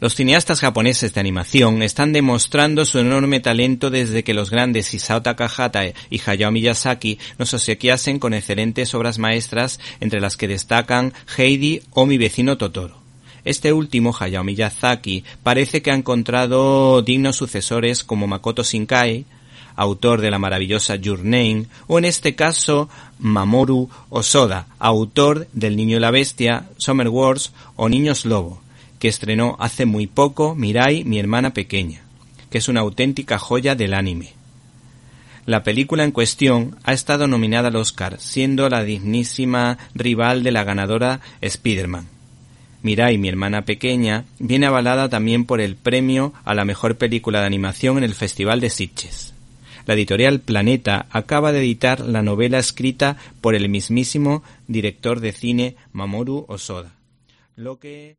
Los cineastas japoneses de animación están demostrando su enorme talento desde que los grandes Isao Takahata y Hayao Miyazaki nos obsequiasen con excelentes obras maestras entre las que destacan Heidi o Mi vecino Totoro. Este último, Hayao Miyazaki, parece que ha encontrado dignos sucesores como Makoto Shinkai, autor de la maravillosa Your Name, o en este caso Mamoru Osoda, autor del Niño y la Bestia, Summer Wars o Niños Lobo que estrenó hace muy poco Mirai, mi hermana pequeña, que es una auténtica joya del anime. La película en cuestión ha estado nominada al Oscar, siendo la dignísima rival de la ganadora Spider-Man. Mirai, mi hermana pequeña, viene avalada también por el premio a la mejor película de animación en el Festival de Sitges. La editorial Planeta acaba de editar la novela escrita por el mismísimo director de cine Mamoru Osoda. Lo que